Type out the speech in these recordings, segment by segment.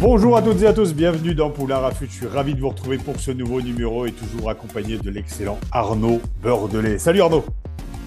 Bonjour à toutes et à tous, bienvenue dans Poulain Rafut. Je suis ravi de vous retrouver pour ce nouveau numéro et toujours accompagné de l'excellent Arnaud Beurdelet. Salut Arnaud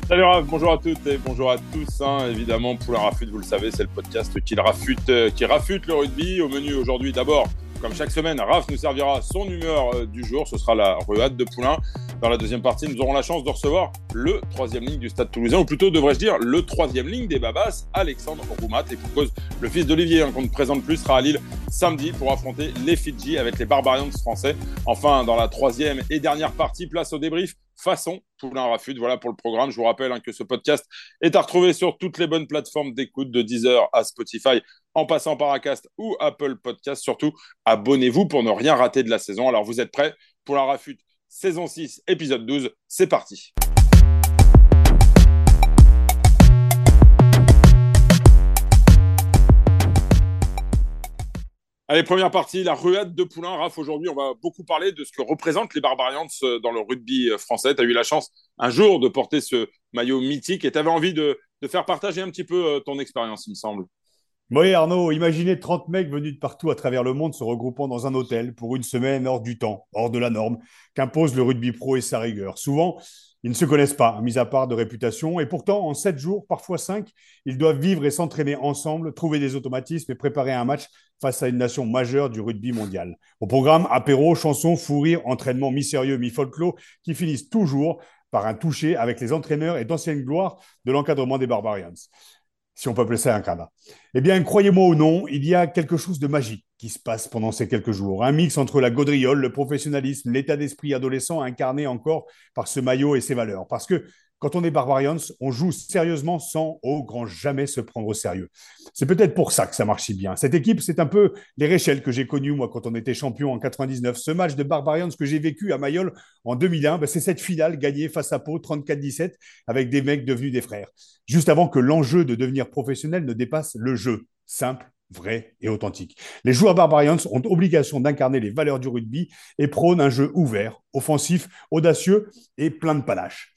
Salut Raph, bonjour à toutes et bonjour à tous. hein. Évidemment, Poulain Rafute, vous le savez, c'est le podcast qui, le rafute, euh, qui rafute le rugby. Au menu aujourd'hui, d'abord, comme chaque semaine, Raph nous servira son humeur euh, du jour. Ce sera la ruade de Poulain. Dans la deuxième partie, nous aurons la chance de recevoir le troisième ligne du Stade Toulousain, ou plutôt, devrais-je dire, le troisième ligne des Babas, Alexandre Roumat. Et pour cause, le fils d'Olivier, hein, qu'on ne présente plus, sera à Lille samedi pour affronter les Fidji avec les Barbarians français. Enfin, dans la troisième et dernière partie, place au débrief façon Poulain Rafut. Voilà pour le programme. Je vous rappelle hein, que ce podcast est à retrouver sur toutes les bonnes plateformes d'écoute de Deezer à Spotify, en passant par Acast ou Apple Podcast. Surtout, abonnez-vous pour ne rien rater de la saison. Alors, vous êtes prêts? Poulain Rafut, saison 6, épisode 12. C'est parti. Allez, première partie, la ruade de Poulain. Raph, aujourd'hui, on va beaucoup parler de ce que représentent les Barbarians euh, dans le rugby euh, français. Tu as eu la chance un jour de porter ce maillot mythique et tu avais envie de, de, faire partager un petit peu euh, ton expérience, il me semble. Oui, Arnaud, imaginez 30 mecs venus de partout à travers le monde se regroupant dans un hôtel pour une semaine hors du temps, hors de la norme, qu'impose le rugby pro et sa rigueur. Souvent, ils ne se connaissent pas, mis à part de réputation, et pourtant, en sept jours, parfois cinq, ils doivent vivre et s'entraîner ensemble, trouver des automatismes et préparer un match face à une nation majeure du rugby mondial. Au programme, apéro, chansons, fou rire, entraînement mi-sérieux, mi-folklore, qui finissent toujours par un toucher avec les entraîneurs et d'anciennes gloires de l'encadrement des Barbarians si on peut appeler ça un cadre. Eh bien, croyez-moi ou non, il y a quelque chose de magique qui se passe pendant ces quelques jours. Un mix entre la gaudriole, le professionnalisme, l'état d'esprit adolescent incarné encore par ce maillot et ses valeurs. Parce que quand on est Barbarians, on joue sérieusement sans au grand jamais se prendre au sérieux. C'est peut-être pour ça que ça marche si bien. Cette équipe, c'est un peu les Réchelles que j'ai connues, moi, quand on était champion en 99. Ce match de Barbarians que j'ai vécu à Mayol en 2001, ben, c'est cette finale gagnée face à Pau 34-17 avec des mecs devenus des frères. Juste avant que l'enjeu de devenir professionnel ne dépasse le jeu. Simple, vrai et authentique. Les joueurs Barbarians ont obligation d'incarner les valeurs du rugby et prônent un jeu ouvert, offensif, audacieux et plein de panache.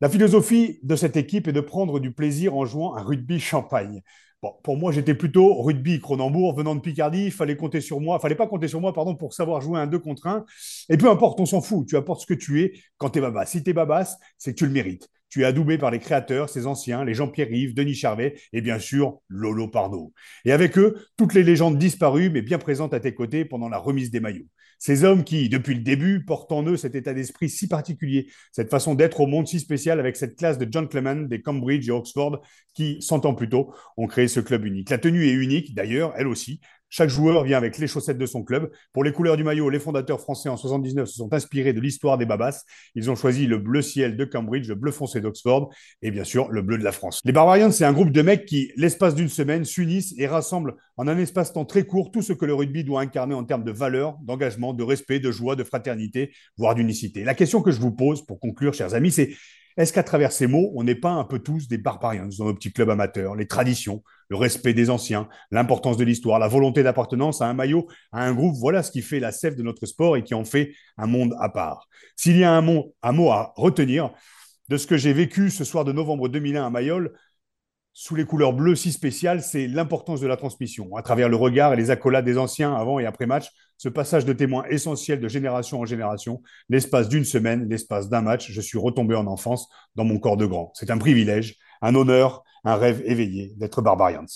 La philosophie de cette équipe est de prendre du plaisir en jouant un rugby champagne. Bon, pour moi, j'étais plutôt rugby Cronenbourg, venant de Picardie, il fallait compter sur moi, fallait pas compter sur moi, pardon, pour savoir jouer un 2 contre 1. Et peu importe, on s'en fout, tu apportes ce que tu es quand tu es babas. Si tu es babas, c'est que tu le mérites. Tu es adoubé par les créateurs, ces anciens, les Jean-Pierre Rive, Denis Charvet et bien sûr Lolo Pardo. Et avec eux, toutes les légendes disparues mais bien présentes à tes côtés pendant la remise des maillots. Ces hommes qui, depuis le début, portent en eux cet état d'esprit si particulier, cette façon d'être au monde si spécial avec cette classe de John Clement, des Cambridge et Oxford, qui, 100 ans plus tôt, ont créé ce club unique. La tenue est unique, d'ailleurs, elle aussi. Chaque joueur vient avec les chaussettes de son club. Pour les couleurs du maillot, les fondateurs français en 79 se sont inspirés de l'histoire des Babas. Ils ont choisi le bleu ciel de Cambridge, le bleu foncé d'Oxford et bien sûr le bleu de la France. Les Barbarians, c'est un groupe de mecs qui, l'espace d'une semaine, s'unissent et rassemblent en un espace-temps très court tout ce que le rugby doit incarner en termes de valeur, d'engagement, de respect, de joie, de fraternité, voire d'unicité. La question que je vous pose pour conclure, chers amis, c'est est-ce qu'à travers ces mots, on n'est pas un peu tous des barbarians dans nos petits clubs amateurs? Les traditions, le respect des anciens, l'importance de l'histoire, la volonté d'appartenance à un maillot, à un groupe, voilà ce qui fait la sève de notre sport et qui en fait un monde à part. S'il y a un mot, un mot à retenir de ce que j'ai vécu ce soir de novembre 2001 à Mayol, sous les couleurs bleues si spéciales, c'est l'importance de la transmission. À travers le regard et les accolades des anciens avant et après match, ce passage de témoin essentiel de génération en génération, l'espace d'une semaine, l'espace d'un match, je suis retombé en enfance dans mon corps de grand. C'est un privilège, un honneur, un rêve éveillé d'être Barbarians.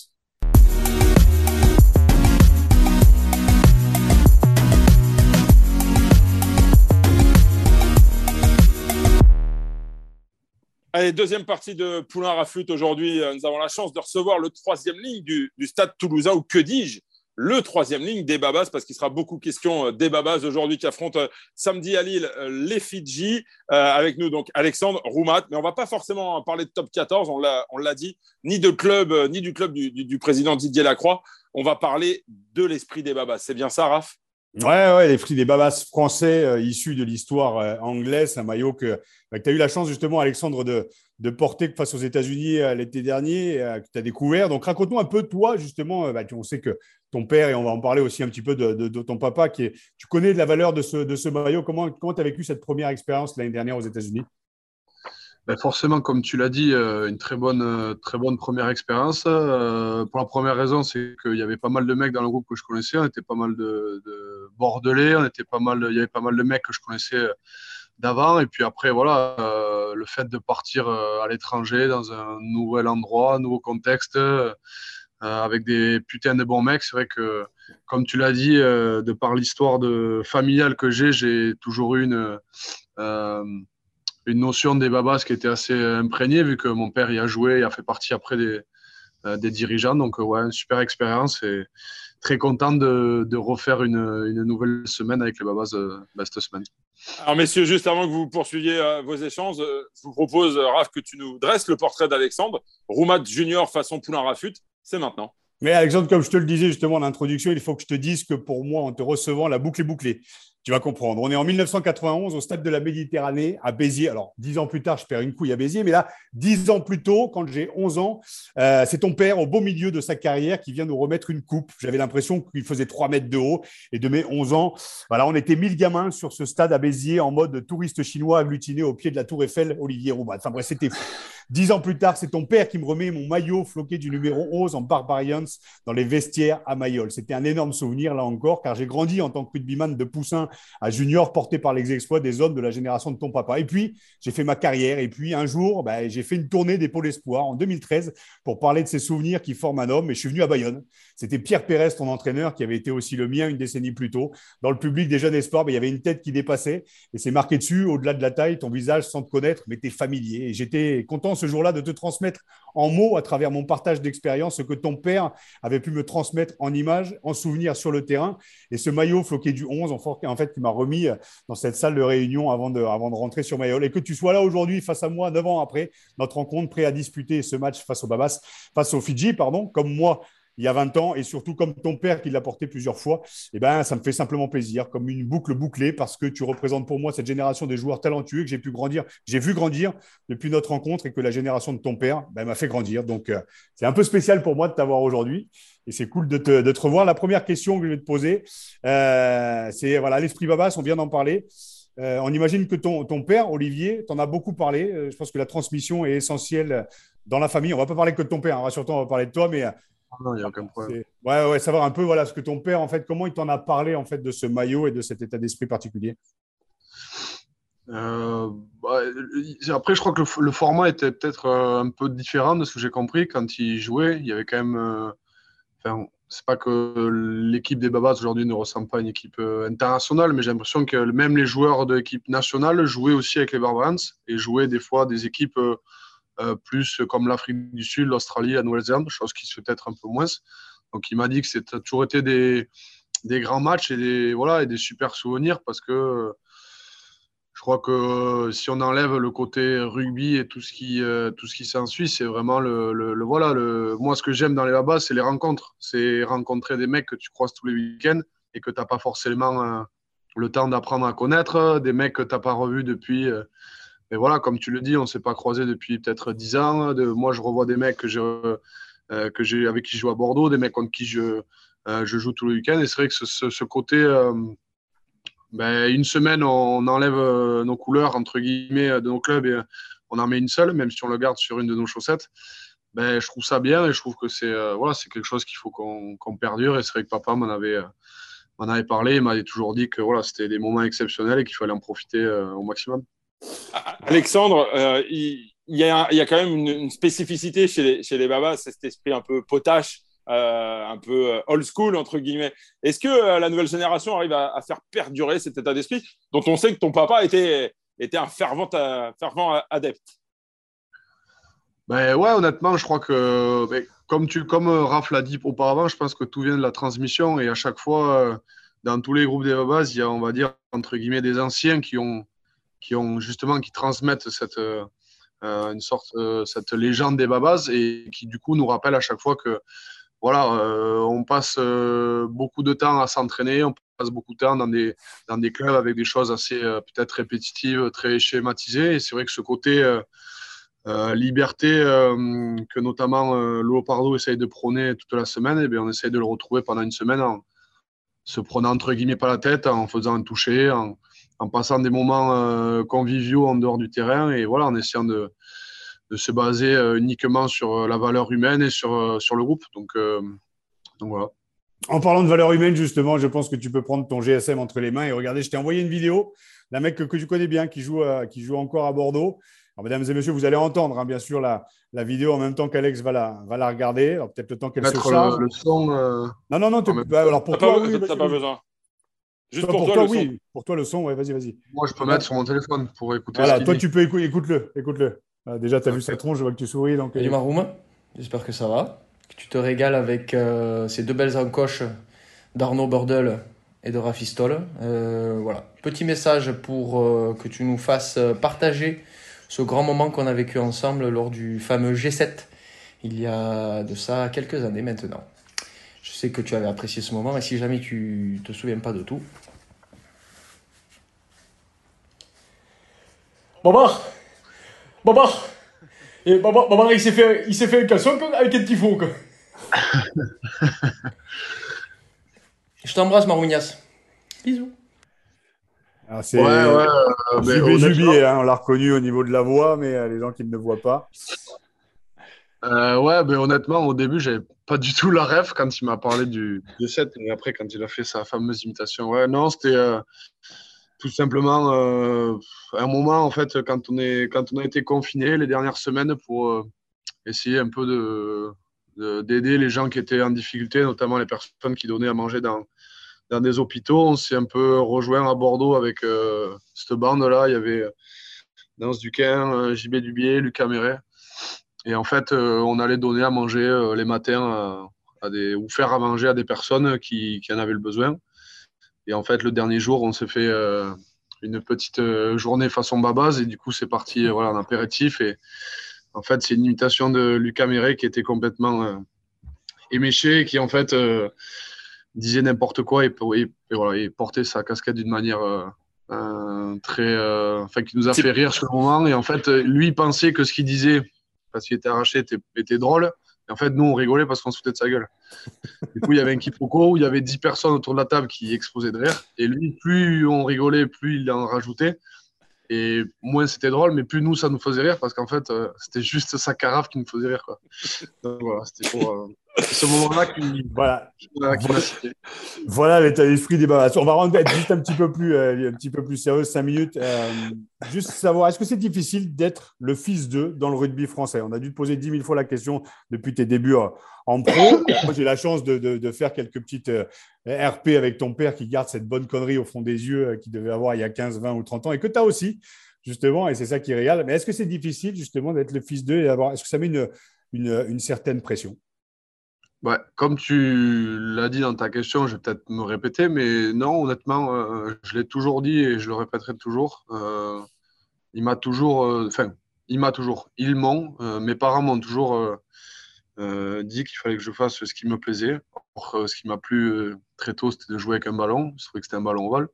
Allez, deuxième partie de Poulain Rafut aujourd'hui. Nous avons la chance de recevoir le troisième ligne du, du Stade toulousain, ou que dis-je le troisième ligne des Babas, parce qu'il sera beaucoup question des Babas aujourd'hui qui affrontent samedi à Lille les Fidji. avec nous, donc Alexandre Roumat. Mais on va pas forcément parler de top 14, on l'a dit, ni de club, ni du club du, président Didier Lacroix. On va parler de l'esprit des Babas. C'est bien ça, Raph? Ouais, ouais, les fruits des babas français euh, issus de l'histoire euh, anglaise, un maillot que, bah, tu as eu la chance justement, Alexandre, de, de porter face aux États-Unis euh, l'été dernier, que tu as découvert. Donc raconte-nous un peu, toi, justement, bah, on sait que ton père, et on va en parler aussi un petit peu de, ton papa, qui est, tu connais de la valeur de ce, maillot. Comment tu as vécu cette première expérience l'année dernière aux États-Unis? Ben forcément, comme tu l'as dit, euh, une très bonne, euh, très bonne première expérience. Euh, pour la première raison, c'est qu'il y avait pas mal de mecs dans le groupe que je connaissais. On était pas mal de, de bordelais, on était pas mal, il y avait pas mal de mecs que je connaissais d'avant. Et puis après, voilà, le fait de partir à l'étranger, dans un nouvel endroit, un nouveau contexte, avec des putains de bons mecs, c'est vrai que, comme tu l'as dit, de par l'histoire familiale que j'ai, j'ai toujours eu une une notion des babas qui était assez imprégnée, vu que mon père y a joué et a fait partie après des, euh, des dirigeants. Donc, ouais, une super expérience et très content de, refaire une, une, nouvelle semaine avec les babas euh, cette semaine. Alors, messieurs, juste avant que vous poursuiviez euh, vos échanges, je vous propose, Raph, que tu nous dresses le portrait d'Alexandre. Roumat Junior façon Poulain Rafut, c'est maintenant. Mais Alexandre, comme je te le disais justement en introduction, il faut que je te dise que pour moi, en te recevant, la boucle est bouclée. Tu vas comprendre. On est en 1991 au stade de la Méditerranée à Béziers. Alors, dix ans plus tard, je perds une couille à Béziers, mais là, dix ans plus tôt, quand j'ai 11 ans, euh, c'est ton père au beau milieu de sa carrière qui vient nous remettre une coupe. J'avais l'impression qu'il faisait 3 mètres de haut. Et de mes 11 ans, voilà, on était 1000 gamins sur ce stade à Béziers en mode touriste chinois agglutiné au pied de la Tour Eiffel, Olivier Roubat. Enfin bref, c'était fou. Dix ans plus tard, c'est ton père qui me remet mon maillot floqué du numéro 11 en Barbarians dans les vestiaires à Mayol. C'était un énorme souvenir, là encore, car j'ai grandi en tant que rugbyman de poussin à junior, porté par les exploits des hommes de la génération de ton papa. Et puis, j'ai fait ma carrière. Et puis, un jour, bah, j'ai fait une tournée des Pôles Espoirs en 2013 pour parler de ces souvenirs qui forment un homme. Et je suis venu à Bayonne. C'était Pierre Pérez, ton entraîneur, qui avait été aussi le mien une décennie plus tôt. Dans le public des jeunes espoirs, bah, il y avait une tête qui dépassait. Et c'est marqué dessus, au-delà de la taille, ton visage sans te connaître, mais t'es familier. Et j'étais content ce jour-là de te transmettre en mots, à travers mon partage d'expérience, ce que ton père avait pu me transmettre en images, en souvenirs sur le terrain. Et ce maillot floqué du 11, en fait, qui m'a remis dans cette salle de réunion avant de, avant de rentrer sur Mayol. Et que tu sois là aujourd'hui face à moi, neuf ans après, notre rencontre, prêt à disputer ce match face au Babas, face au Fidji, pardon, comme moi il y a 20 ans, et surtout comme ton père qui l'a porté plusieurs fois, eh ben, ça me fait simplement plaisir, comme une boucle bouclée, parce que tu représentes pour moi cette génération des joueurs talentueux que j'ai pu grandir, j'ai vu grandir depuis notre rencontre et que la génération de ton père ben, m'a fait grandir. Donc, euh, c'est un peu spécial pour moi de t'avoir aujourd'hui. Et c'est cool de te, revoir. La première question que je vais te poser, euh, c'est voilà, l'esprit Babas, on vient d'en parler. Euh, on imagine que ton, père, Olivier, t'en a beaucoup parlé. je pense que la transmission est essentielle dans la famille. On va pas parler que de ton père, hein, rassure-toi, on va parler de toi, mais non, il n'y a aucun problème. Ouais, ouais, savoir un peu voilà, ce que ton père, en fait, comment il t'en a parlé en fait, de ce maillot et de cet état d'esprit particulier euh, bah, après, je crois que le, format était peut-être euh, un peu différent de ce que j'ai compris. Quand il jouait, il y avait quand même. Euh, enfin, c'est pas que l'équipe des Babas aujourd'hui ne ressemble pas à une équipe internationale, mais j'ai l'impression que même les joueurs de l'équipe nationale jouaient aussi avec les Barbarians et jouaient des fois des équipes euh, plus comme l'Afrique du Sud, l'Australie, la Nouvelle-Zélande, chose qui se fait peut-être un peu moins. Donc il m'a dit que c'était toujours été des, des, grands matchs et des, voilà, et des super souvenirs parce que je crois que euh, si on enlève le côté rugby et tout ce qui, euh, tout qui s'ensuit, c'est vraiment le, le, voilà. Le, moi, ce que j'aime dans les babas, c'est les rencontres. C'est rencontrer des mecs que tu croises tous les week-ends et que tu n'as pas forcément le temps d'apprendre à connaître, des mecs que tu n'as pas revus depuis mais voilà, comme tu le dis, on ne s'est pas croisé depuis peut-être 10 ans. Moi, je revois des mecs que j'ai, euh, que j'ai, avec qui je joue à Bordeaux, des mecs contre qui je, euh, joue tout le week-end. Et c'est vrai que ce, côté, euh, ben, une semaine, on enlève nos couleurs, entre guillemets, de nos clubs et on en met une seule, même si on le garde sur une de nos chaussettes. Ben, je trouve ça bien et je trouve que c'est voilà, c'est quelque chose qu'il faut qu'on, qu'on perdure. Et c'est vrai que papa m'en avait, m'en avait parlé, il m'avait toujours dit que voilà, c'était des moments exceptionnels et qu'il fallait en profiter au maximum. Alexandre, euh, il, y a, quand même une, spécificité chez les, Babas, c'est cet esprit un peu potache, euh, un peu euh, old school, entre guillemets. Est-ce que la nouvelle génération arrive à, faire perdurer cet état d'esprit dont on sait que ton papa était, un fervent, fervent adepte? Ben ouais, honnêtement, je crois que ben, comme, tu, comme Raph l'a dit auparavant, je pense que tout vient de la transmission et à chaque fois, dans tous les groupes des babas, il y a, on va dire, entre guillemets, des anciens qui ont, qui ont justement, qui transmettent cette, euh, une sorte, euh, cette légende des babas et qui, du coup, nous rappellent à chaque fois que, voilà, euh, on passe beaucoup de temps à s'entraîner, on passe beaucoup de temps dans des, dans des clubs avec des choses assez peut-être répétitives, très schématisées. Et c'est vrai que ce côté liberté que notamment euh, Pardo essaye de prôner toute la semaine, et eh on essaye de le retrouver pendant une semaine en, se prenant entre guillemets pas la tête, en faisant un toucher, en, passant des moments euh, conviviaux en dehors du terrain et voilà, en essayant de, se baser euh, uniquement sur euh, la valeur humaine et sur, sur le groupe. Donc, donc voilà. En parlant de valeur humaine, justement, je pense que tu peux prendre ton GSM entre les mains et regarder. Je t'ai envoyé une vidéo d'un mec que, tu connais bien qui joue, qui joue encore à Bordeaux. Alors, mesdames et messieurs, vous allez entendre hein, bien sûr la, la, vidéo en même temps qu'Alex va la, va la regarder. peut-être le temps qu'elle se charge. Le, son, euh, Non, non, non. Bah, alors pour toi, pas, oui, pas besoin. Juste pour, toi, oui. Pour toi, le son, ouais, vas-y, vas-y. Moi, je peux mettre sur mon téléphone pour écouter. Voilà, toi, tu peux écouter, écoute-le, écoute-le. Ah, déjà, tu as vu sa tronche, je vois que tu souris. Donc... Salut Maroum, j'espère que ça va. Que tu te régales avec euh, ces deux belles encoches d'Arnaud Bordel et de Rafistol. Euh, voilà, petit message pour que tu nous fasses partager ce grand moment qu'on a vécu ensemble lors du fameux G7 il y a de ça quelques années maintenant. Je sais que tu avais apprécié ce moment et si jamais tu te souviens pas de tout. Babar Babar et Babar, Babar il s'est fait, il s'est fait un casson avec un petit fou. Je t'embrasse Marounias. Bisous. Ah, c'est ouais, ouais, euh, hein, on l'a reconnu au niveau de la voix, mais euh, les gens qui ne le voient pas. Euh, ouais, mais honnêtement, au début, j'avais pas du tout la rêve quand il m'a parlé du, du set. Et après, quand il a fait sa fameuse imitation, ouais, non, c'était tout simplement un moment, en fait, quand on, est, quand on a été confiné les dernières semaines pour essayer un peu de, d'aider les gens qui étaient en difficulté, notamment les personnes qui donnaient à manger dans, dans des hôpitaux. On s'est un peu rejoint à Bordeaux avec euh, cette bande-là. Il y avait Danse Duquin, euh, JB Dubier, Lucas Méret. Et en fait, euh, on allait donner à manger les matins à, ou faire à manger à des personnes qui, qui, en avaient le besoin. Et en fait, le dernier jour, on s'est fait une petite journée façon babase. Et du coup, c'est parti voilà, en apéritif. Et en fait, c'est une imitation de Lucas Méret qui était complètement éméché, qui en fait disait n'importe quoi et, voilà, et portait sa casquette d'une manière euh, euh, très. Euh, enfin, qui nous a fait rire sur le moment. Et en fait, lui pensait que ce qu'il disait, parce qu'il était arraché, était, était drôle. Et en fait, nous, on rigolait parce qu'on se foutait de sa gueule. Du coup, il y avait un quiproquo où il y avait 10 personnes autour de la table qui explosaient de rire. Et lui, plus on rigolait, plus il en rajoutait. Et moins c'était drôle, mais plus nous, ça nous faisait rire parce qu'en fait, c'était juste sa carafe qui nous faisait rire. Quoi. Donc voilà, c'était pour, ce moment-là qui, voilà. voilà l'état d'esprit des babas. On va rendre juste un petit peu plus, euh, un petit peu plus sérieux, cinq minutes. Euh, juste savoir, est-ce que c'est difficile d'être le fils d'eux dans le rugby français? On a dû te poser dix mille fois la question depuis tes débuts en pro. Moi, j'ai la chance de, de, faire quelques petites euh, RP avec ton père qui garde cette bonne connerie au fond des yeux qu'il devait avoir il y a 15, 20 ou 30 ans et que tu as aussi, justement, et c'est ça qui est réel. Mais est-ce que c'est difficile, justement, d'être le fils d'eux et d'avoir, est-ce que ça met une, une, une certaine pression? Comme tu l'as dit dans ta question, je vais peut-être me répéter, mais non, honnêtement, euh, je l'ai toujours dit et je le répéterai toujours. Euh, il m'a toujours, euh, enfin, il m'a toujours, ils m'ont, mes parents m'ont toujours dit qu'il fallait que je fasse ce qui me plaisait. ce qui m'a plu très tôt, c'était de jouer avec un ballon. Je trouvais que c'était un ballon ovale,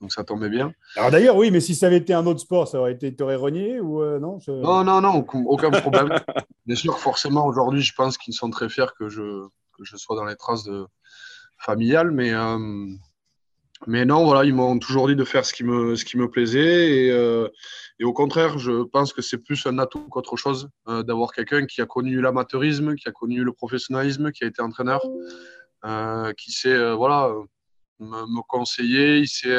donc ça tombait bien. Alors d'ailleurs, oui, mais si ça avait été un autre sport, ça aurait été, t'aurais renié ou non Non, non, non, aucun problème. Bien sûr, forcément, aujourd'hui, je pense qu'ils sont très fiers que je, que je sois dans les traces familiales, mais, euh, mais non, voilà, ils m'ont toujours dit de faire ce qui me, ce qui me plaisait. Et, euh, et au contraire, je pense que c'est plus un atout qu'autre chose euh, d'avoir quelqu'un qui a connu l'amateurisme, qui a connu le professionnalisme, qui a été entraîneur, qui sait voilà, me, conseiller, il sait,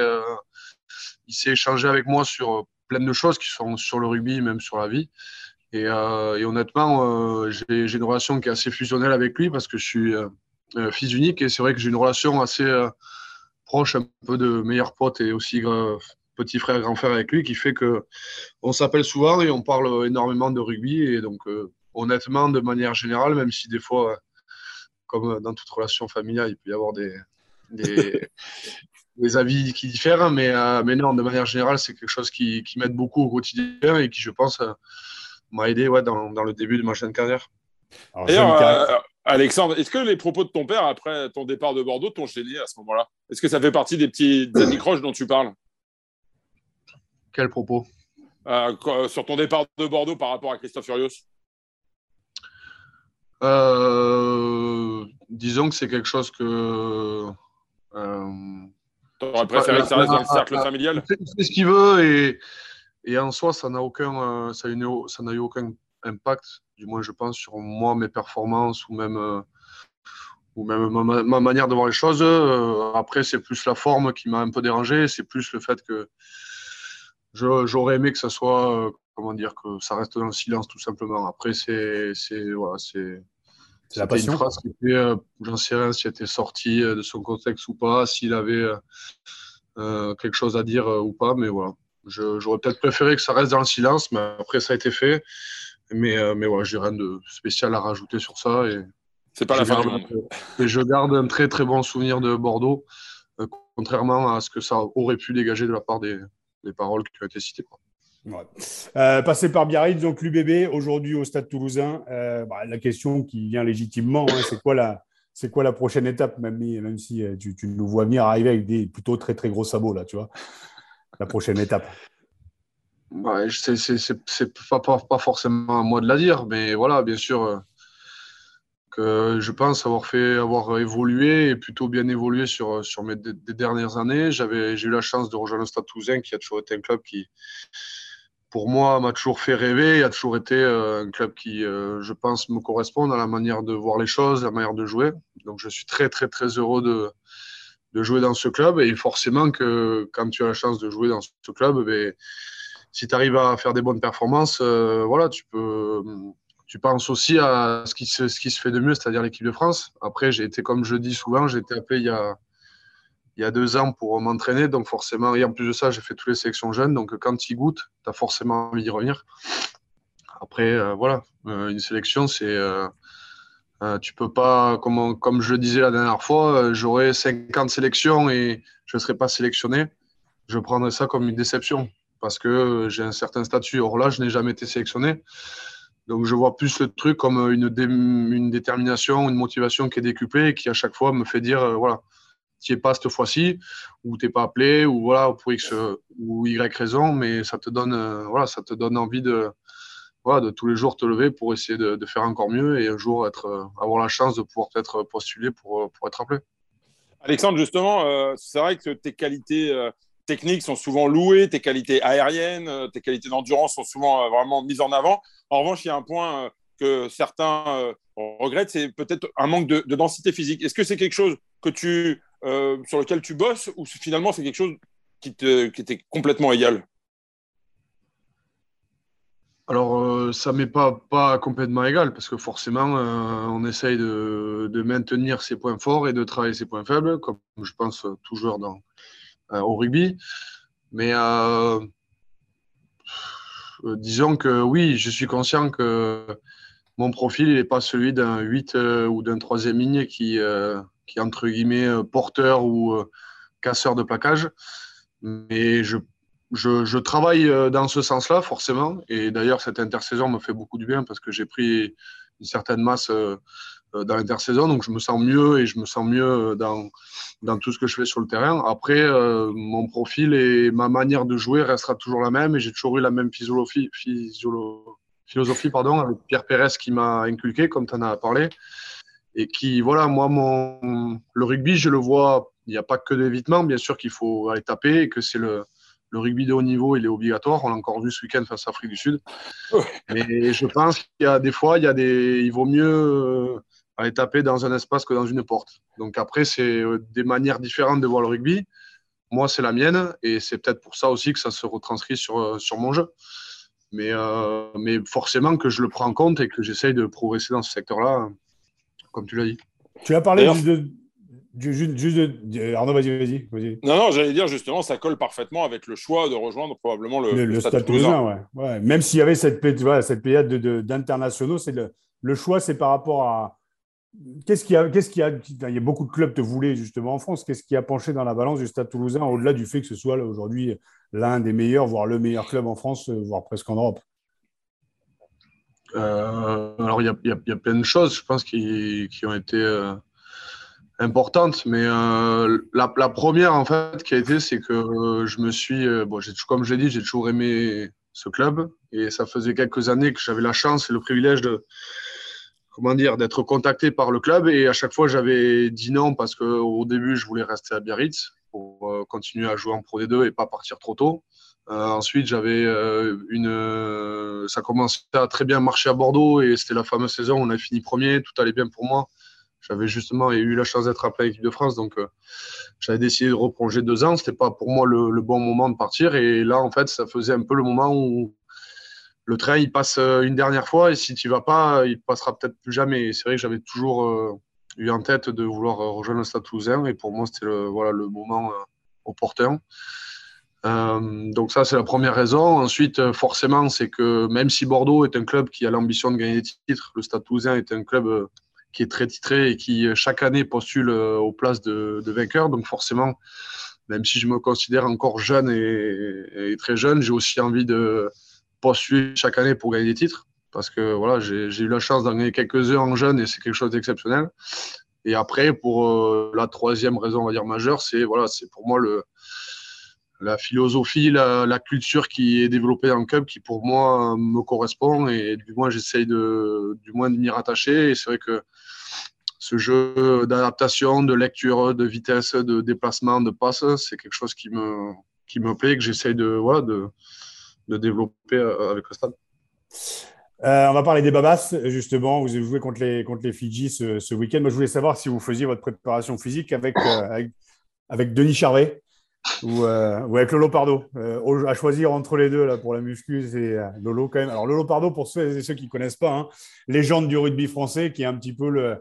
il avec moi sur plein de choses qui sont sur le rugby, même sur la vie. Et, et honnêtement, j'ai une relation qui est assez fusionnelle avec lui parce que je suis fils unique et c'est vrai que j'ai une relation assez proche, un peu de meilleur pote et aussi petit frère, grand frère avec lui, qui fait que on s'appelle souvent et on parle énormément de rugby. Et donc, honnêtement, de manière générale, même si des fois, comme dans toute relation familiale, il peut y avoir des, des, avis qui diffèrent, mais, euh, mais non, de manière générale, c'est quelque chose qui, qui m'aide beaucoup au quotidien et qui, je pense, euh, m'a aidé ouais, dans, dans, le début de ma jeune carrière. D'ailleurs, euh, Alexandre, est-ce que les propos de ton père après ton départ de Bordeaux t'ont gêné à ce moment-là? Est-ce que ça fait partie des petits anicroches dont tu parles? Quels propos? Sur ton départ de Bordeaux par rapport à Christophe Furios? Euh, disons que c'est quelque chose que. Euh, tu aurais préféré que ça reste dans le cercle familial? Il fait ce qu'il veut et, et, en soi, ça n'a aucun, euh, ça n'a eu aucun impact, du moins je pense, sur moi, mes performances ou même, euh, ou même ma, ma, manière de voir les choses. après, c'est plus la forme qui m'a un peu dérangé, c'est plus le fait que j'aurais aimé que ça soit, comment dire, que ça reste dans le silence tout simplement. Après, c'est voilà, c'est c'est la passion. une phrase qui était, euh, j'en sais rien si elle était sortie euh, de son contexte ou pas, s'il avait euh, quelque chose à dire ou pas, mais voilà. J'aurais peut-être préféré que ça reste dans le silence, mais après ça a été fait. Mais, mais voilà, j'ai rien de spécial à rajouter sur ça. Et c'est pas la fin. Et je garde un très très bon souvenir de Bordeaux, contrairement à ce que ça aurait pu dégager de la part des, des paroles qui ont été citées. Quoi. Ouais. Euh, passé par Biarritz, donc l'UBB, aujourd'hui au Stade toulousain. Euh, bah, la question qui vient légitimement, hein, c'est quoi la, c'est quoi la prochaine étape, même, même si euh, tu, tu, nous vois venir arriver avec des plutôt très très gros sabots là, tu vois. La prochaine étape. Ouais, c'est, pas, forcément à moi de la dire, mais voilà, bien sûr euh, que je pense avoir fait, avoir évolué et plutôt bien évolué sur, sur mes dernières années. J'ai eu la chance de rejoindre le Stade Toulousain, qui a toujours été un club qui pour moi, m'a toujours fait rêver. Il a toujours été euh, un club qui, euh, je pense, me correspond à la manière de voir les choses, la manière de jouer. Donc, je suis très, très, très heureux de, de jouer dans ce club. Et forcément que quand tu as la chance de jouer dans ce club, ben, si tu arrives à faire des bonnes performances, euh, voilà, tu peux. Tu penses aussi à ce qui se, ce qui se fait de mieux, c'est-à-dire l'équipe de France. Après, j'ai été, comme je dis souvent, j'ai été appelé il y a, il y a deux ans pour m'entraîner. Donc forcément, et en plus de ça, j'ai fait toutes les sélections jeunes. Donc quand tu goûtes, tu as forcément envie d'y revenir. Après, euh, voilà, euh, une sélection, c'est... euh, tu peux pas, comme, je le disais la dernière fois, j'aurais 50 sélections et je ne serais pas sélectionné. Je prendrais ça comme une déception parce que j'ai un certain statut. Or là, je n'ai jamais été sélectionné. Donc je vois plus le truc comme une, dé une détermination, une motivation qui est décuplée et qui à chaque fois me fait dire, voilà, tu es pas cette fois-ci, ou tu n'es pas appelé, ou voilà, pour X ou Y raison, mais ça te donne, euh, voilà, ça te donne envie de, voilà, de tous les jours te lever pour essayer de, faire encore mieux et un jour être, euh, avoir la chance de pouvoir être postulé pour, euh, pour être appelé. Alexandre, justement, euh, c'est vrai que tes qualités euh, techniques sont souvent louées, tes qualités aériennes, euh, tes qualités d'endurance sont souvent vraiment mises en avant. En revanche, il y a un point que certains regrettent, c'est peut-être un manque de, de densité physique. Est-ce que c'est quelque chose que tu euh, sur lequel tu bosses ou finalement c'est quelque chose qui, te, qui complètement égal? Alors, euh, ça m'est pas, pas complètement égal parce que forcément, euh, on essaye de, de, maintenir ses points forts et de travailler ses points faibles, comme je pense toujours dans, euh, au rugby. Mais disons que oui, je suis conscient que mon profil n'est pas celui d'un 8 ou d'un troisième ligne qui, qui est entre guillemets porteur ou casseur de plaquage. Mais je, je, travaille euh, dans ce sens-là, forcément. Et d'ailleurs, cette intersaison me fait beaucoup du bien parce que j'ai pris une certaine masse dans l'intersaison. Donc, je me sens mieux et je me sens mieux dans, dans tout ce que je fais sur le terrain. Après, euh, mon profil et ma manière de jouer restera toujours la même et j'ai toujours eu la même physiologie, physiolo, philosophie pardon, avec Pierre Pérez qui m'a inculqué, comme tu en as parlé et qui, voilà, moi, mon, le rugby, je le vois, il n'y a pas que d'évitement, bien sûr qu'il faut aller taper et que c'est le, le rugby de haut niveau, il est obligatoire. On l'a encore vu ce week-end face à l'Afrique du Sud. Mais je pense qu'il y a des fois, il, y a des, il vaut mieux euh, aller taper dans un espace que dans une porte. Donc après, c'est euh, des manières différentes de voir le rugby. Moi, c'est la mienne et c'est peut-être pour ça aussi que ça se retranscrit sur, euh, sur mon jeu. Mais, euh, mais forcément que je le prends en compte et que j'essaye de progresser dans ce secteur-là comme tu l'as dit. Tu as parlé de, Juste, juste de- Arnaud, vas-y, vas-y. vas-y. Non, non, j'allais dire justement, ça colle parfaitement avec le choix de rejoindre probablement le, Le, le Stade Toulousain, ouais. ouais. Même s'il y avait cette, voilà, cette période de- de- d'internationaux, c'est le, le choix, c'est par rapport à. Qu'est-ce qu'il y a, qu'est-ce qu'il y a Il y a beaucoup de clubs te voulaient justement en France. Qu'est-ce qui a penché dans la balance du Stade Toulousain, au-delà du fait que ce soit aujourd'hui l'un des meilleurs, voire le meilleur club en France, euh, voire presque en Europe? Euh, alors, il y a, il y a- il y a plein de choses, je pense, qui, qui ont été euh, importantes. Mais euh, la, première, en fait, qui a été, c'est que euh, je me suis, euh, bon, comme je l'ai dit, j'ai toujours aimé ce club. Et ça faisait quelques années que j'avais la chance et le privilège de, comment dire, d'être contacté par le club. Et à chaque fois, j'avais dit non parce qu'au début, je voulais rester à Biarritz pour euh, continuer à jouer en Pro D2 et pas partir trop tôt. Ensuite, j'avais une. ça commençait à très bien marcher à Bordeaux et c'était la fameuse saison où on a fini premier, tout allait bien pour moi. J'avais justement eu la chance d'être appelé à l'équipe de France, donc euh, j'avais décidé de reprolonger deux ans. C'était pas pour moi le, bon moment de partir et là, en fait, ça faisait un peu le moment où le train il passe euh, une dernière fois et si tu vas pas, il passera peut-être plus jamais. C'est vrai que j'avais toujours euh, eu en tête de vouloir rejoindre le Stade Toulousain et pour moi, c'était le, voilà, le moment opportun. Donc ça, c'est la première raison. Ensuite, forcément, c'est que même si Bordeaux est un club qui a l'ambition de gagner des titres, le Stade Toulousain est un club qui est très titré et qui euh, chaque année postule euh, aux places de, de vainqueurs. Donc forcément, même si je me considère encore jeune et, très jeune, j'ai aussi envie de postuler chaque année pour gagner des titres. Parce que voilà, j'ai j'ai eu la chance d'en gagner quelques-uns en jeune et c'est quelque chose d'exceptionnel. Et après, pour euh, la troisième raison, on va dire majeure, c'est voilà, c'est pour moi le, la philosophie, la, culture qui est développée dans le club, qui pour moi me correspond et du moins j'essaye de, du moins de m'y rattacher. Et c'est vrai que ce jeu d'adaptation, de lecture, de vitesse, de déplacement, de passe, c'est quelque chose qui me, qui me plaît, que j'essaye de, voilà, de, de développer euh, avec le stade. Euh, on va parler des Babas, justement. Vous avez joué contre les, contre les Fidji ce, ce week-end. Moi, je voulais savoir si vous faisiez votre préparation physique euh, avec, avec Denis Charvet ou, euh, ou avec Lolo Pardo. Euh, à choisir entre les deux là, pour la muscu, c'est euh, Lolo quand même. Alors, Lolo Pardo, pour ceux et ceux qui ne connaissent pas, hein, légende du rugby français, qui est un petit peu le,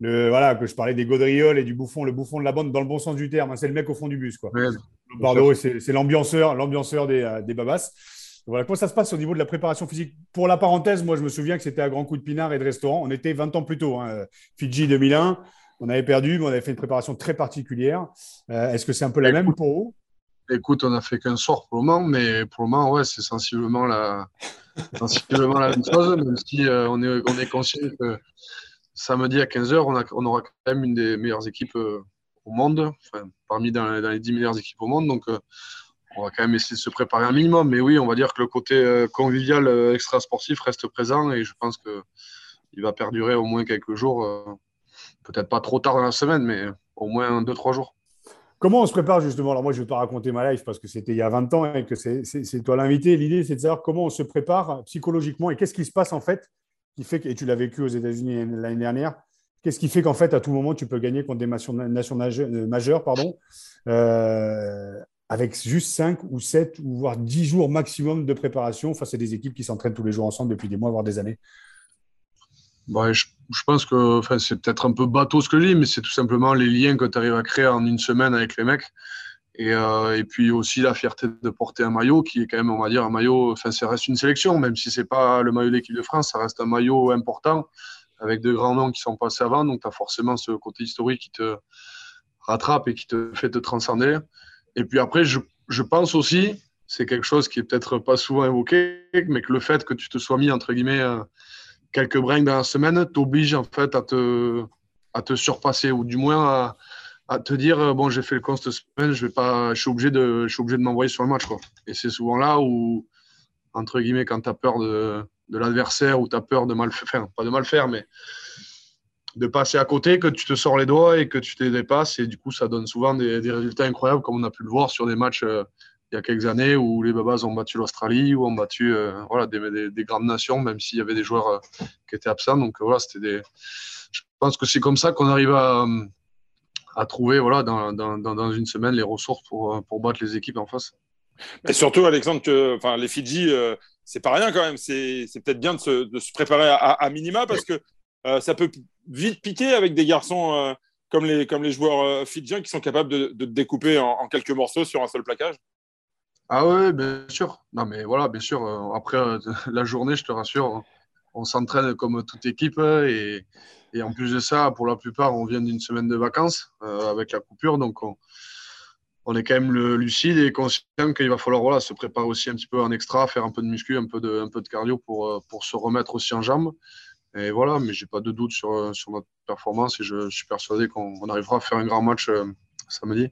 le. Voilà, que je parlais des gaudrioles et du bouffon, le bouffon de la bande dans le bon sens du terme. hein. c'est le mec au fond du bus, quoi. Ouais, Lolo Pardo, c'est l'ambianceur, l'ambianceur des, euh, des Babas. Voilà, comment ça se passe au niveau de la préparation physique Pour la parenthèse, moi, je me souviens que c'était à grands coups de pinard et de restaurant. On était 20 ans plus tôt. hein. Fidji 2001, on avait perdu, mais on avait fait une préparation très particulière. Euh, Est-ce que c'est un peu la même pour vous? Écoute, on a fait qu'un soir pour le moment, mais pour le moment, ouais, c'est sensiblement la, sensiblement la même chose, même si euh, on, est, on est conscient que samedi à 15h, on, a- on aura quand même une des meilleures équipes euh, au monde, enfin, parmi dans, les- dans les 10 meilleures équipes au monde. Donc, on va quand même essayer de se préparer un minimum. Mais oui, on va dire que le côté convivial extra-sportif reste présent et je pense qu'il va perdurer au moins quelques jours. Peut-être pas trop tard dans la semaine, mais au moins 2-3 jours. Comment on se prépare justement? Alors moi, je vais pas raconter ma life parce que c'était il y a 20 ans et que c'est toi l'invité. L'idée, c'est de savoir comment on se prépare psychologiquement et qu'est-ce qui se passe en fait qui fait que, et tu l'as vécu aux États-Unis l'année dernière, qu'est-ce qui fait qu'en fait, à tout moment, tu peux gagner contre des nations, euh, majeures pardon, euh, avec juste 5 ou 7 ou voire 10 jours maximum de préparation face à des équipes qui s'entraînent tous les jours ensemble depuis des mois, voire des années Ouais, je, pense que c'est peut-être un peu bateau ce que je dis, mais c'est tout simplement les liens que tu arrives à créer en une semaine avec les mecs. Et, euh, et puis aussi la fierté de porter un maillot qui est quand même, on va dire, un maillot, enfin, ça reste une sélection, même si c'est pas le maillot de l'équipe de France, ça reste un maillot important avec de grands noms qui sont passés avant. Donc, tu as forcément ce côté historique qui te rattrape et qui te fait te transcender. Et puis après, je, je pense aussi, c'est quelque chose qui est peut-être pas souvent évoqué, mais que le fait que tu te sois mis, entre guillemets, euh, quelques breaks dans la semaine t'oblige en fait à te, à te surpasser ou du moins à, te dire euh, bon j'ai fait le con cette semaine je vais pas je suis obligé de je suis obligé de m'envoyer sur le match quoi. Et c'est souvent là où entre guillemets quand tu as peur de, de l'adversaire ou tu as peur de mal faire enfin, pas de mal faire mais de passer à côté que tu te sors les doigts et que tu te dépasses et du coup ça donne souvent des, des résultats incroyables comme on a pu le voir sur des matchs euh, il y a quelques années où les Babas ont battu l'Australie ou ont battu euh, voilà, des, des, des, grandes nations, même s'il y avait des joueurs euh, qui étaient absents. Donc voilà, c'était des. Je pense que c'est comme ça qu'on arrive à, à trouver voilà, dans, dans, dans, une semaine les ressources pour, pour battre les équipes en face. Et surtout, Alexandre, que les Fidji, euh, c'est pas rien quand même. C'est peut-être bien de se, de se, préparer à, minima parce que euh, ça peut vite piquer avec des garçons euh, comme les, comme les joueurs euh, fidjiens qui sont capables de, de découper en, en quelques morceaux sur un seul plaquage Ah ouais, bien sûr. Non, mais voilà, bien sûr. euh, Après euh, la journée, je te rassure, on s'entraîne comme toute équipe. euh, Et, et en plus de ça, pour la plupart, on vient d'une semaine de vacances euh, avec la coupure. Donc, on, on est quand même lucide et conscient qu'il va falloir voilà, se préparer aussi un petit peu en extra, faire un peu de muscu, un peu de, un peu de cardio pour, pour se remettre aussi en jambes. Et voilà, mais j'ai pas de doute sur, sur notre performance et je, suis persuadé qu'on on arrivera à faire un grand match samedi.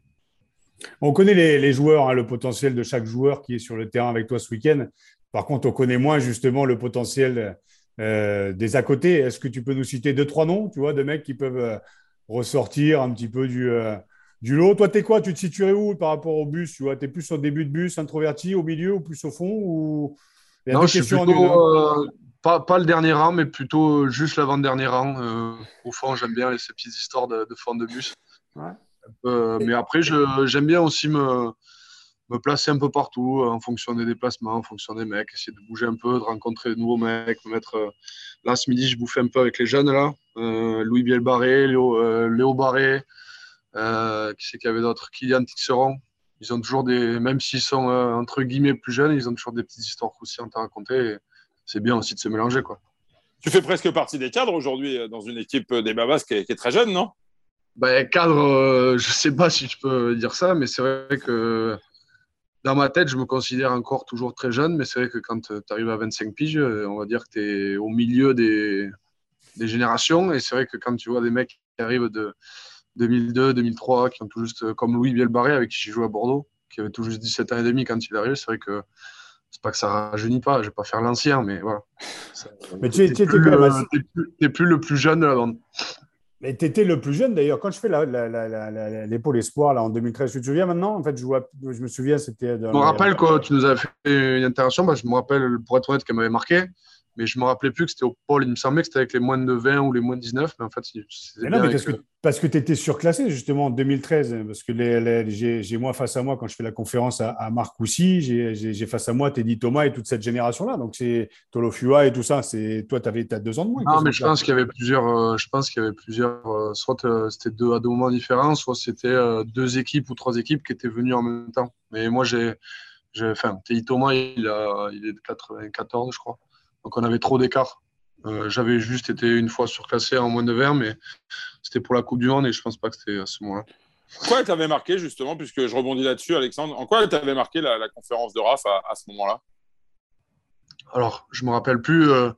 On connaît les, les joueurs, hein, le potentiel de chaque joueur qui est sur le terrain avec toi ce week-end. Par contre, on connaît moins justement le potentiel euh, des à côté. Est-ce que tu peux nous citer deux, trois noms, tu vois, de mecs qui peuvent euh, ressortir un petit peu du, euh, du lot? Toi, t'es quoi? Tu te situerais où par rapport au bus Tu vois, t'es plus au début de bus, introverti, au milieu ou plus au fond ou... Il y a Non, je suis plutôt, hein? pas, pas le dernier rang, mais plutôt juste l'avant-dernier rang. Au fond, j'aime bien les- ces petites histoires de, de fond de bus. Ouais. Euh, mais après, j'aime bien aussi me, placer un peu partout euh, en fonction des déplacements, en fonction des mecs, essayer de bouger un peu, de rencontrer de nouveaux mecs, me mettre. euh, Là, ce midi, je bouffais un peu avec les jeunes, là. Louis Bielbarré, Léo, euh, Léo Barré, qui c'est qu'il y avait d'autres Kylian Tixeron. Ils ont toujours des, même s'ils sont entre guillemets plus jeunes, ils ont toujours des petites histoires croustillantes à raconter. C'est bien aussi de se mélanger, quoi. Tu fais presque partie des cadres aujourd'hui dans une équipe des Babas qui est très jeune, non? Ben, cadre, euh, je sais pas si je peux dire ça, mais c'est vrai que dans ma tête, je me considère encore toujours très jeune, mais c'est vrai que quand tu arrives à 25 piges, euh, on va dire que tu es au milieu des, des générations. Et c'est vrai que quand tu vois des mecs qui arrivent de 2002, 2003, qui ont tout juste, euh, comme Louis Bielbarré, avec qui j'ai joué à Bordeaux, qui avait tout juste 17 ans et demi quand il est arrivé, c'est vrai que c'est pas que ça rajeunit pas, je vais pas faire l'ancien, mais voilà. Ça- Mais tu es- plus, le- t'es plus- plus le plus jeune de la bande. Mais tu étais le plus jeune d'ailleurs. Quand je fais la- la- la- la- la- l'épaule espoir là, en 2013, tu te souviens maintenant? En fait, je, vois, je me souviens, c'était. Je me rappelle quand tu nous avais fait une intervention, bah, je me rappelle, pour être honnête, qu'elle m'avait marqué, mais je me rappelais plus que c'était au pôle. Il me semblait que c'était avec les moins de 20 ou les moins de 19, mais en fait, c'est Mais non, mais parce que, parce que tu étais surclassé justement en 2013. Parce que les, les- j'ai j'ai moi face à moi, quand je fais la conférence à, à Marcoussis, j'ai face à moi Teddy Thomas et toute cette génération-là. Donc c'est Tolofua et tout ça. C'est Toi, tu avais as deux ans de moins. Non, mais ce je pense qu'il y avait plusieurs. euh, je pense qu'il y avait plusieurs. euh, soit euh, c'était deux à deux moments différents, soit c'était euh, deux équipes ou trois équipes qui étaient venues en même temps. Mais moi, j'ai, enfin, Teddy Thomas, il a, il est de 94, je crois. Donc on avait trop d'écart. Euh, j'avais juste été une fois surclassé en moins de 20, mais c'était pour la Coupe du Monde et je pense pas que c'était à ce moment-là. Quoi elle t'avait marqué justement, puisque je rebondis là-dessus, Alexandre En quoi elle t'avait marqué la, la conférence de Raph à, à ce moment-là? Alors, je me rappelle plus euh,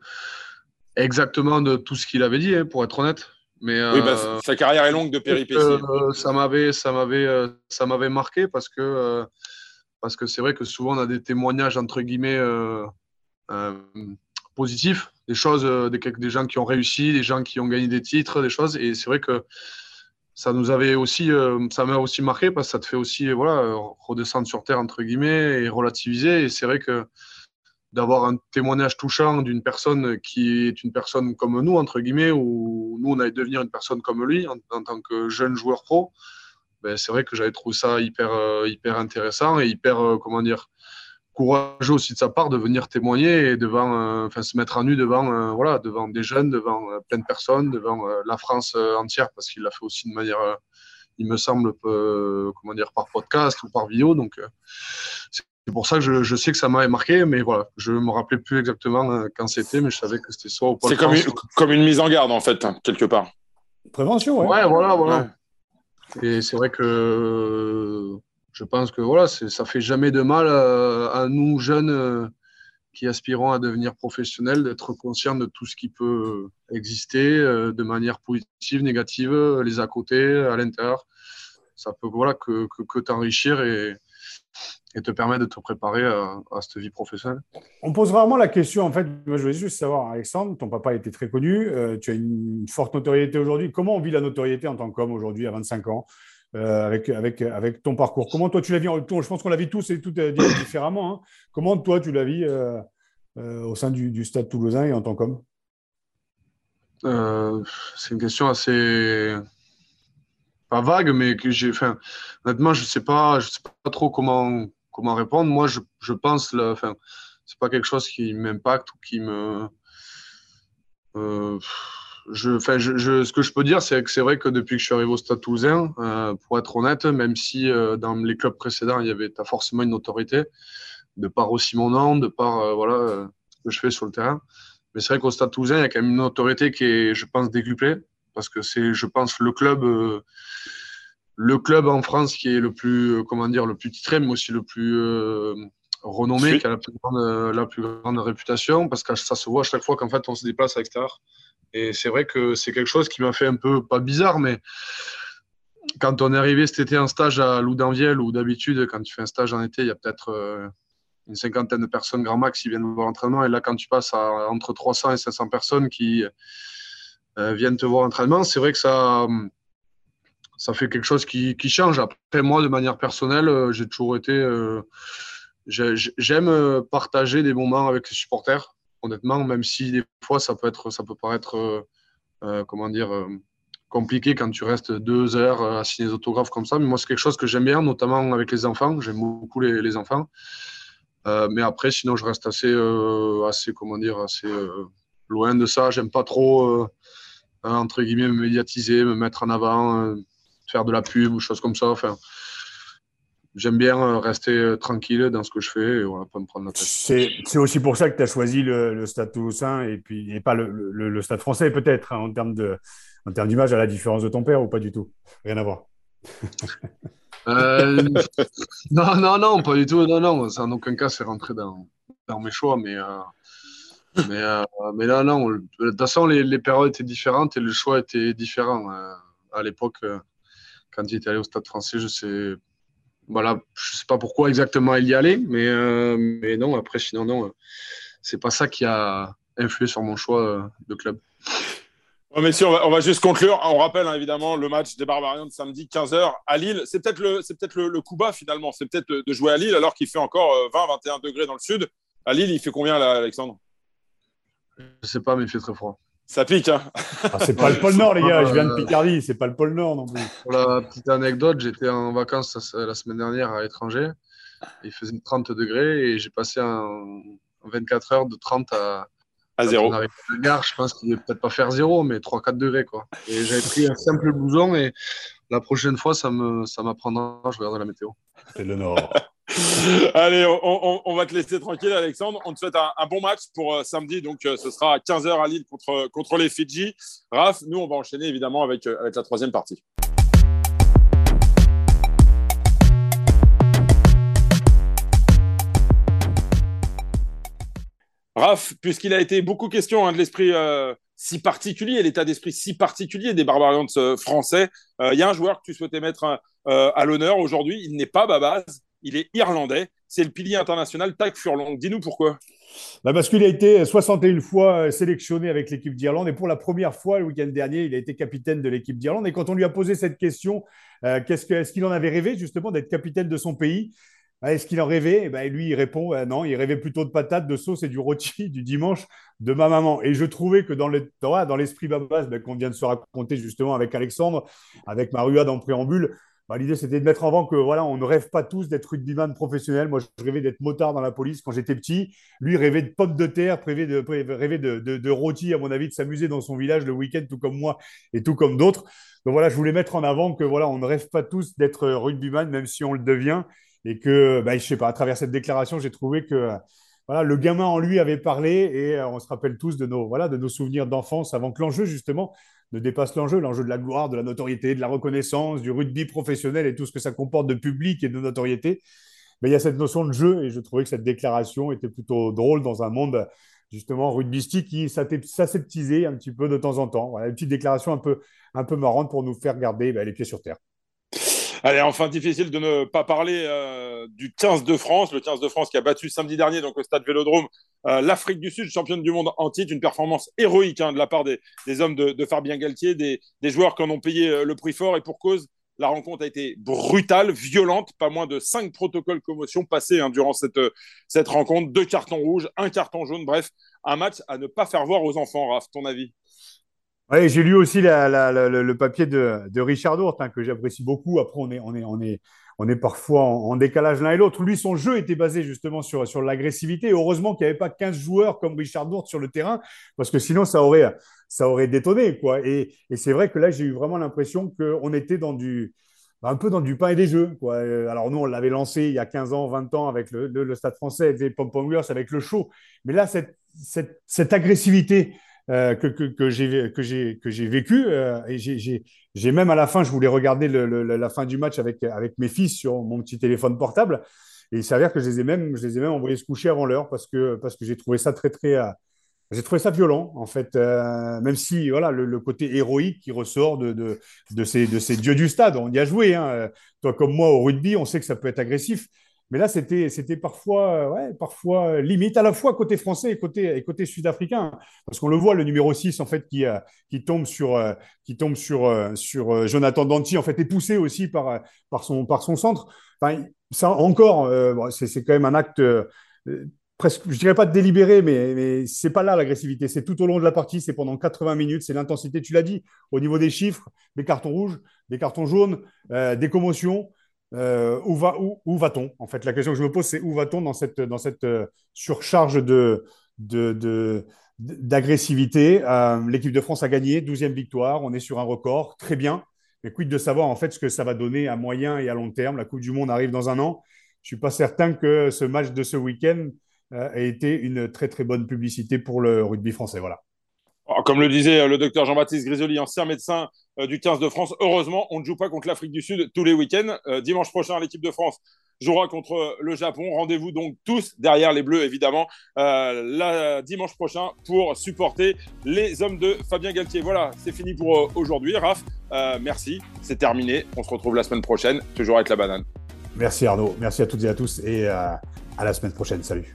exactement de tout ce qu'il avait dit, hein, pour être honnête. Mais Oui, bah, euh, sa carrière est longue de péripéties. euh, ça m'avait, ça m'avait, euh, ça m'avait marqué parce que parce que c'est vrai que souvent on a des témoignages entre guillemets positifs, des choses, euh, des, gens qui ont réussi, des gens qui ont gagné des titres, des choses. Et c'est vrai que ça nous avait aussi, euh, ça m'a aussi marqué parce que ça te fait aussi, euh, voilà, redescendre sur terre entre guillemets et relativiser. Et c'est vrai que d'avoir un témoignage touchant d'une personne qui est une personne comme nous, entre guillemets, où nous, on allait devenir une personne comme lui en, en tant que jeune joueur pro, ben, c'est vrai que j'avais trouvé ça hyper, hyper intéressant et hyper, comment dire, courageux aussi de sa part de venir témoigner et devant, euh, enfin, se mettre à nu devant, euh, voilà, devant des jeunes, devant euh, plein de personnes, devant euh, la France euh, entière, parce qu'il l'a fait aussi de manière, euh, il me semble, euh, comment dire, par podcast ou par vidéo. Donc, euh, c'est pour ça que je, je sais que ça m'avait marqué, mais voilà, je me rappelais plus exactement quand c'était, mais je savais que c'était soit au C'est comme une, comme une mise en garde, en fait, quelque part. Prévention, ouais. Ouais, voilà, voilà. Ouais. Et c'est vrai que euh, je pense que voilà, ça fait jamais de mal à, à nous jeunes euh, qui aspirons à devenir professionnels d'être conscients de tout ce qui peut exister euh, de manière positive, négative, euh, les à côté, à l'intérieur. Ça peut voilà que, t'enrichir et, te permettre de te préparer à, cette vie professionnelle. On pose rarement la question, en fait, je voulais juste savoir, Alexandre, ton papa était très connu, euh, tu as une forte notoriété aujourd'hui. Comment on vit la notoriété en tant qu'homme aujourd'hui à 25 ans? Euh, avec, avec, avec ton parcours Comment toi tu la vis Je pense qu'on la vit tous et toutes euh, différemment. hein. Comment toi tu la vis euh, euh, au sein du, du stade toulousain et en tant qu'homme? C'est une question assez pas vague, mais que j'ai. Enfin, honnêtement, je sais pas, je sais pas trop comment comment répondre. Moi, je, je pense, là, enfin, c'est pas quelque chose qui m'impacte ou qui me. Je, je, ce que je peux dire, c'est que c'est vrai que depuis que je suis arrivé au Stade Toulousain, euh, pour être honnête, même si euh, dans les clubs précédents, il y avait as forcément une autorité, de par aussi mon nom, de par euh, voilà, ce que je fais sur le terrain. Mais c'est vrai qu'au Stade Toulousain, il y a quand même une autorité qui est, je pense, décuplée, parce que c'est, je pense, le club, le club en France qui est le plus, comment dire, le plus titré, mais aussi le plus renommé, qui a la plus, grande, la plus grande réputation, parce que ça se voit à chaque fois qu'en fait on se déplace à l'extérieur. Et c'est vrai que c'est quelque chose qui m'a fait un peu, pas bizarre, mais quand on est arrivé cet été en stage à Loudanviel, où d'habitude, quand tu fais un stage en été, il y a peut-être euh, une cinquantaine de personnes grand max qui viennent voir l'entraînement. Et là, quand tu passes à entre 300 et 500 personnes qui euh, viennent te voir l'entraînement, c'est vrai que ça, ça fait quelque chose qui, qui, change. Après, moi, de manière personnelle, euh, j'ai toujours été. J'aime partager des moments avec les supporters honnêtement, même si des fois ça peut, être, ça peut paraître euh, euh, comment dire, euh, compliqué quand tu restes deux heures à signer des autographes comme ça. Mais moi, c'est quelque chose que j'aime bien, notamment avec les enfants. J'aime beaucoup les, enfants. mais après, sinon, je reste assez, assez comment dire, assez loin de ça. J'aime pas trop, entre guillemets, me médiatiser, me mettre en avant, faire de la pub ou choses comme ça. J'aime bien euh, rester euh, tranquille dans ce que je fais et voilà, pas me prendre la tête. C'est aussi pour ça que tu as choisi le, le Stade Toulousain et, puis, et pas le, le, Stade français, peut-être, hein, en termes d'image, à la différence de ton père ou pas du tout? Rien à voir. euh, non, non, non, pas du tout. Non, non, en aucun cas, c'est rentré dans, dans, mes choix, mais. Euh, mais, mais là, non, de toute façon, les, les, périodes étaient différentes et le choix était différent. à l'époque, quand j'étais allé au Stade français, je sais voilà, je sais pas pourquoi exactement il y allait, mais, euh, mais non, après, sinon, non, euh, c'est pas ça qui a influé sur mon choix euh, de club. mais messieurs, on va, juste conclure. On rappelle hein, évidemment le match des Barbarians de samedi 15h à Lille. C'est peut-être le, c'est peut-être le, coup bas finalement. C'est peut-être de jouer à Lille alors qu'il fait encore 20-21 degrés dans le sud. À Lille, il fait combien là, Alexandre? Je sais pas, mais il fait très froid. Ça pique, hein ah, C'est pas le pôle Nord, les gars. Je viens de Picardie. C'est pas le pôle Nord non plus. Pour la petite anecdote, j'étais en vacances la semaine dernière à l'étranger. Il faisait 30 degrés et j'ai passé en 24 heures de 30 à, à zéro. gare, je pense qu'il ne peut-être pas faire zéro, mais 3-4 degrés. Quoi. Et j'avais pris un simple blouson et la prochaine fois, ça m'apprendra. Ça je regarde la météo. C'est le Nord. Allez, on, va te laisser tranquille, Alexandre. On te souhaite un, bon match pour euh, samedi. Donc, euh, ce sera à 15h à Lille contre, contre les Fidji. Raph, nous, on va enchaîner évidemment avec, euh, avec la troisième partie. Raph, puisqu'il a été beaucoup question hein, de l'esprit si particulier, l'état d'esprit si particulier des Barbarians français, il y a un joueur que tu souhaitais mettre à l'honneur aujourd'hui. Il n'est pas Babaz, il est irlandais. C'est le pilier international Tag Furlong. Dis-nous pourquoi. Bah parce qu'il a été 61 fois sélectionné avec l'équipe d'Irlande et pour la première fois le week-end dernier, il a été capitaine de l'équipe d'Irlande. Et quand on lui a posé cette question, euh, est-ce qu'il en avait rêvé justement d'être capitaine de son pays? Bah, Est-ce qu'il en rêvait? Et ben, Lui, il répond euh, non, il rêvait plutôt de patates, de sauce et du rôti du dimanche de ma maman. Et je trouvais que dans l'esprit dans babas ben, qu'on vient de se raconter justement avec Alexandre, avec Maruad en préambule, bah, l'idée, c'était de mettre en avant que voilà, on ne rêve pas tous d'être rugbyman professionnel. Moi, je rêvais d'être motard dans la police quand j'étais petit. Lui rêvait de pommes de terre, rêvait de, rêvait de, rôti, à mon avis, de s'amuser dans son village le week-end, tout comme moi et tout comme d'autres. Donc voilà, je voulais mettre en avant que voilà, on ne rêve pas tous d'être rugbyman, même si on le devient. Et que, bah, je sais pas, à travers cette déclaration, j'ai trouvé que voilà, le gamin en lui avait parlé et euh, on se rappelle tous de nos, voilà, de nos souvenirs d'enfance avant que l'enjeu, justement, ne dépasse l'enjeu, l'enjeu de la gloire, de la notoriété, de la reconnaissance, du rugby professionnel et tout ce que ça comporte de public et de notoriété. Mais il y a cette notion de jeu et je trouvais que cette déclaration était plutôt drôle dans un monde justement rugbystique qui s'aseptisait un petit peu de temps en temps. Voilà, une petite déclaration un peu, un peu marrante pour nous faire garder bah, les pieds sur terre. Allez, enfin, difficile de ne pas parler euh, du 15 de France, le 15 de France qui a battu samedi dernier donc au stade Vélodrome euh, l'Afrique du Sud, championne du monde en titre, une performance héroïque hein, de la part des, hommes de, Fabien Galtier, des, joueurs qui en ont payé euh, le prix fort et pour cause. La rencontre a été brutale, violente, pas moins de cinq protocoles commotion passés hein, durant cette, cette rencontre, deux cartons rouges, un carton jaune, bref, un match à ne pas faire voir aux enfants, Raph, ton avis? J'ai lu aussi le, papier de, Richard Dourt, hein, que j'apprécie beaucoup. Après, on est, parfois en, décalage l'un et l'autre. Lui, son jeu était basé justement sur, l'agressivité. Heureusement qu'il n'y avait pas 15 joueurs comme Richard Dourt sur le terrain, parce que sinon, ça aurait, ça détonné. Et, c'est vrai que là, j'ai eu vraiment l'impression qu'on était du, un peu dans du pain et des jeux. Alors nous, on l'avait lancé il y a 15 ans, 20 ans avec le, Stade français, les pom avec le show. Mais là, cette agressivité euh, que, que, que j'ai vécue, euh, et j'ai même à la fin, je voulais regarder la fin du match avec, avec mes fils sur mon petit téléphone portable. Et il s'avère que je les ai même, je les ai même envoyés se coucher avant l'heure parce que, parce que j'ai trouvé ça très, très, j'ai trouvé ça violent, en fait, euh, même si voilà, le, côté héroïque qui ressort de, de, de, ces, de ces dieux du stade. On y a joué. Hein. Toi comme moi, au rugby, on sait que ça peut être agressif. Mais là, c'était, parfois, ouais, parfois limite, à la fois côté français et côté, sud-africain. Parce qu'on le voit, le numéro 6, en fait, qui, euh, tombe sur, euh, qui tombe sur, sur Jonathan Danti, en fait, est poussé aussi par, son, centre. Ça, encore, c'est, quand même un acte presque, je dirais pas délibéré, mais, mais c'est pas là l'agressivité. C'est tout au long de la partie, c'est pendant 80 minutes, c'est l'intensité. Tu l'as dit, au niveau des chiffres, des cartons rouges, des cartons jaunes, euh, des commotions. Euh, où va où, où va-t-on? En fait, la question que je me pose, c'est où va-t-on dans cette dans cette euh, surcharge de d'agressivité? l'équipe de France a gagné, 12e victoire, on est sur un record, très bien. Mais quid de savoir en fait ce que ça va donner à moyen et à long terme? La Coupe du Monde arrive dans un an. Je suis pas certain que ce match de ce week-end euh, a été une très très bonne publicité pour le rugby français. Voilà. Ah, comme le disait euh, le docteur Jean-Baptiste Grisoli, ancien médecin euh, du 15 de France, heureusement, on ne joue pas contre l'Afrique du Sud tous les week-ends. dimanche prochain, l'équipe de France jouera contre le Japon. Rendez-vous donc tous derrière les Bleus, évidemment, la, dimanche prochain pour supporter les hommes de Fabien Galtier. Voilà, c'est fini pour aujourd'hui. Raph, merci, c'est terminé. On se retrouve la semaine prochaine, toujours avec la banane. Merci Arnaud, merci à toutes et à tous et à la semaine prochaine. Salut.